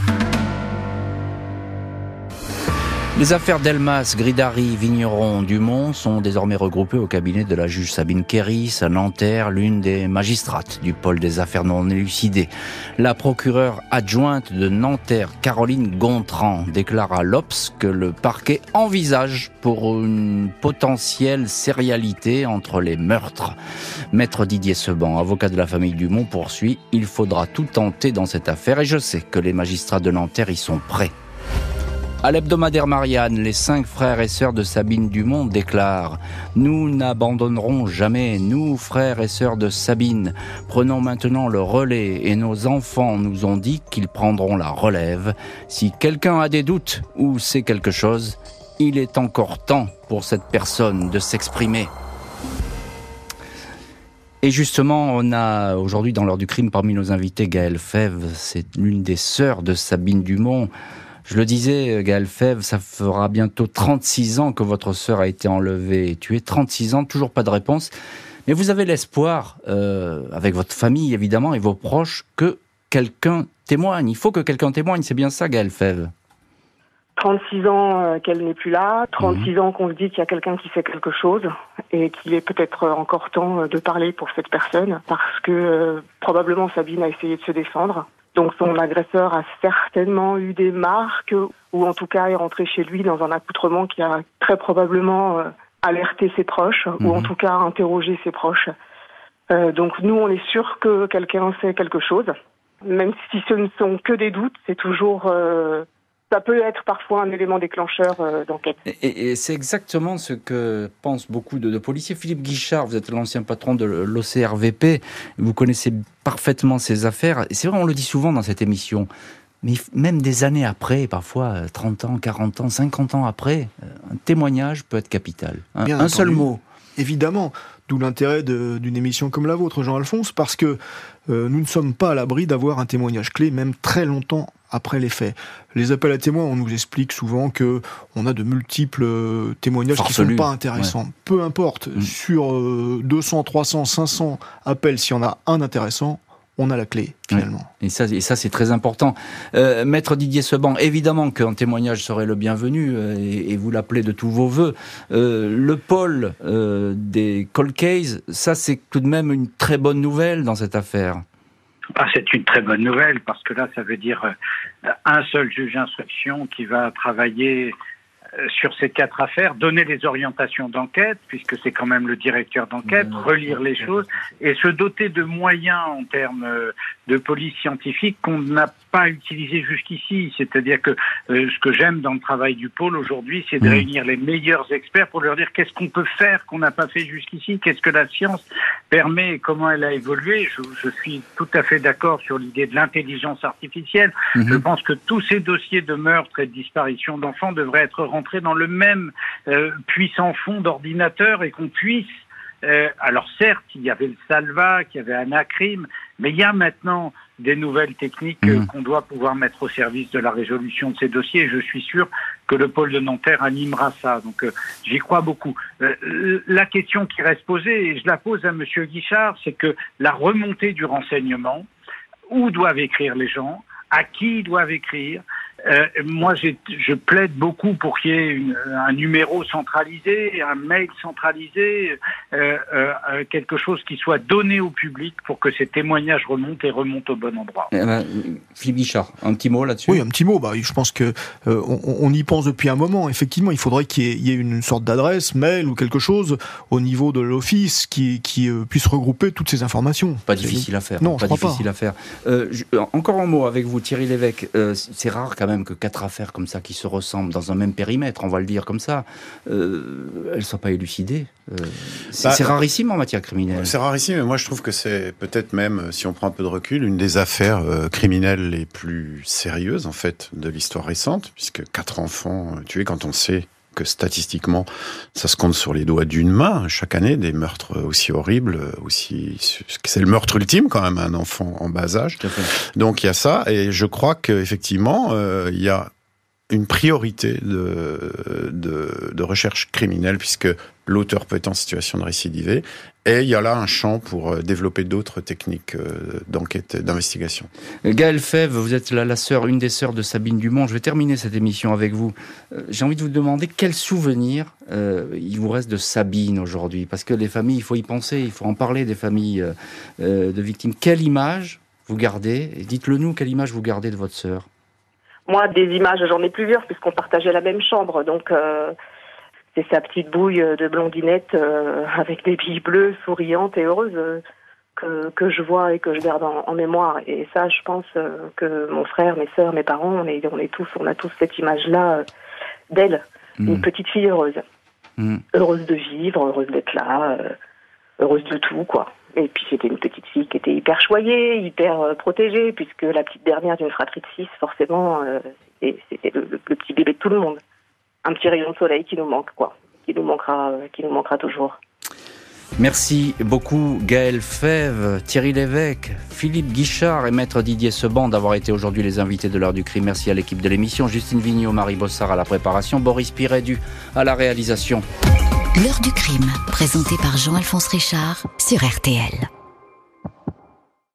S3: Les affaires Delmas, Gridari, Vigneron, Dumont sont désormais regroupées au cabinet de la juge Sabine Kéris à Nanterre, l'une des magistrates du pôle des affaires non élucidées. La procureure adjointe de Nanterre, Caroline Gontran, déclare à l'Obs que le parquet envisage pour une potentielle sérialité entre les meurtres. Maître Didier Seban, avocat de la famille Dumont, poursuit Il faudra tout tenter dans cette affaire et je sais que les magistrats de Nanterre y sont prêts. À l'hebdomadaire Marianne, les cinq frères et sœurs de Sabine Dumont déclarent Nous n'abandonnerons jamais, nous, frères et sœurs de Sabine, prenons maintenant le relais et nos enfants nous ont dit qu'ils prendront la relève. Si quelqu'un a des doutes ou sait quelque chose, il est encore temps pour cette personne de s'exprimer. Et justement, on a aujourd'hui dans l'heure du crime parmi nos invités Gaëlle Fèvre, c'est l'une des sœurs de Sabine Dumont. Je le disais, Gaël Fèvre, ça fera bientôt 36 ans que votre sœur a été enlevée et tuée. 36 ans, toujours pas de réponse. Mais vous avez l'espoir, euh, avec votre famille évidemment et vos proches, que quelqu'un témoigne. Il faut que quelqu'un témoigne, c'est bien ça, Gaël Fèvre
S7: 36 ans euh, qu'elle n'est plus là, 36 mhm. ans qu'on se dit qu'il y a quelqu'un qui fait quelque chose et qu'il est peut-être encore temps euh, de parler pour cette personne parce que probablement Sabine a essayé de se défendre. Donc son agresseur a certainement eu des marques ou en tout cas est rentré chez lui dans un accoutrement qui a très probablement euh, alerté ses proches ou en mhm. tout cas interrogé ses proches. Euh, donc nous, on est sûr que quelqu'un sait quelque chose. Même si ce ne sont que des doutes, c'est toujours euh, ça peut être parfois un élément déclencheur euh, d'enquête.
S3: Et, c'est exactement ce que pensent beaucoup de, policiers. Philippe Guichard, vous êtes l'ancien patron de l'OCRVP, vous connaissez parfaitement ces affaires. C'est vrai, on le dit souvent dans cette émission. Mais même des années après, parfois 30 ans, 40 ans, 50 ans après, euh, un témoignage peut être capital. Un, seul mot.
S4: Évidemment, d'où l'intérêt d'une émission comme la vôtre, Jean-Alphonse, parce que euh, nous ne sommes pas à l'abri d'avoir un témoignage clé, même très longtemps après les faits. Les appels à témoins, on nous explique souvent que on a de multiples euh, témoignages qui ne sont pas intéressants. Peu importe, mm. sur 200, 300, 500 appels, s'il y en a un intéressant, on a la clé finalement.
S3: Et ça, et ça c'est très important. Euh, Maître Didier Seban, évidemment qu'un témoignage serait le bienvenu euh, et, vous l'appelez de tous vos voeux. le pôle des cold cases, ça c'est tout de même une très bonne nouvelle dans cette affaire.
S6: Ah, c'est une très bonne nouvelle parce que là, ça veut dire euh, un seul juge d'instruction qui va travailler sur ces quatre affaires, donner les orientations d'enquête, puisque c'est quand même le directeur d'enquête, relire les choses et se doter de moyens en termes de police scientifique qu'on n'a pas utilisé jusqu'ici. C'est-à-dire que ce que j'aime dans le travail du pôle aujourd'hui, c'est de mmh. réunir les meilleurs experts pour leur dire qu'est-ce qu'on peut faire qu'on n'a pas fait jusqu'ici, qu'est-ce que la science permet et comment elle a évolué. Je, je suis tout à fait d'accord sur l'idée de l'intelligence artificielle. Mhm. Je pense que tous ces dossiers de meurtre et de disparition d'enfants devraient être rentrés dans le même euh, puissant fond d'ordinateur et qu'on puisse euh, alors certes, il y avait le Salva, il y avait Anacrim, mais il y a maintenant des nouvelles techniques euh, mmh. qu'on doit pouvoir mettre au service de la résolution de ces dossiers. Et je suis sûr que le pôle de Nanterre animera ça. Donc euh, j'y crois beaucoup. la question qui reste posée, et je la pose à Monsieur Guichard, c'est que la remontée du renseignement, où doivent écrire les gens, à qui ils doivent écrire, euh, moi, je plaide beaucoup pour qu'il y ait un numéro centralisé, un mail centralisé, euh, euh, quelque chose qui soit donné au public pour que ces témoignages remontent et remontent au bon endroit.
S3: Eh ben, Philippe Bichard, un petit mot là-dessus?
S4: Oui, un petit mot. Bah, je pense que on, y pense depuis un moment. Effectivement, il faudrait qu'il y, ait une sorte d'adresse, mail ou quelque chose au niveau de l'office qui, puisse regrouper toutes ces informations.
S3: Pas difficile à faire.
S4: Non,
S3: pas difficile à faire. encore un mot avec vous, Thierry Lévesque. c'est rare quand même que quatre affaires comme ça qui se ressemblent dans un même périmètre, on va le dire comme ça, euh, elles ne soient pas élucidées. Euh, bah, c'est rarissime en matière criminelle.
S5: C'est rarissime, mais moi je trouve que c'est peut-être même, si on prend un peu de recul, une des affaires euh, criminelles les plus sérieuses en fait de l'histoire récente, puisque quatre enfants tués quand on sait que statistiquement, ça se compte sur les doigts d'une main chaque année, des meurtres aussi horribles, aussi c'est le meurtre ultime quand même, un enfant en bas âge. Donc il y a ça, et je crois qu'effectivement, euh, il y a une priorité de, recherche criminelle puisque l'auteur peut être en situation de récidiver et il y a là un champ pour euh, développer d'autres techniques euh, d'enquête, d'investigation.
S3: Gaëlle Fèvre, vous êtes la, la sœur, une des sœurs de Sabine Dumont. Je vais terminer cette émission avec vous. Euh, j'ai envie de vous demander quel souvenir il vous reste de Sabine aujourd'hui, parce que les familles, il faut y penser, il faut en parler des familles de victimes. Quelle image vous gardez? Dites-le nous, quelle image vous gardez de votre sœur?
S7: Moi, des images, j'en ai plusieurs, puisqu'on partageait la même chambre, donc c'est sa petite bouille de blondinette euh, avec des billes bleues, souriante et heureuse euh, que, que je vois et que je garde en, mémoire. Et ça, je pense euh, que mon frère, mes sœurs, mes parents, on est, on est tous, on a tous cette image-là d'elle, une hmm. petite fille heureuse, hmm. heureuse de vivre, heureuse d'être là, heureuse de tout, quoi. Et puis c'était une petite fille qui était hyper choyée, hyper protégée, puisque la petite dernière d'une fratrie de six, forcément, c'était le, le petit bébé de tout le monde un petit rayon de soleil qui nous manque, quoi, qui nous manquera, euh, qui nous manquera toujours.
S3: Merci beaucoup Gaël Fèvre, Thierry Lévesque, Philippe Guichard et Maître Didier Seban d'avoir été aujourd'hui les invités de l'heure du crime. Merci à l'équipe de l'émission, Justine Vignot, Marie Bossard à la préparation, Boris Pirédu à la réalisation.
S1: L'heure du crime, présenté par Jean-Alphonse Richard sur RTL.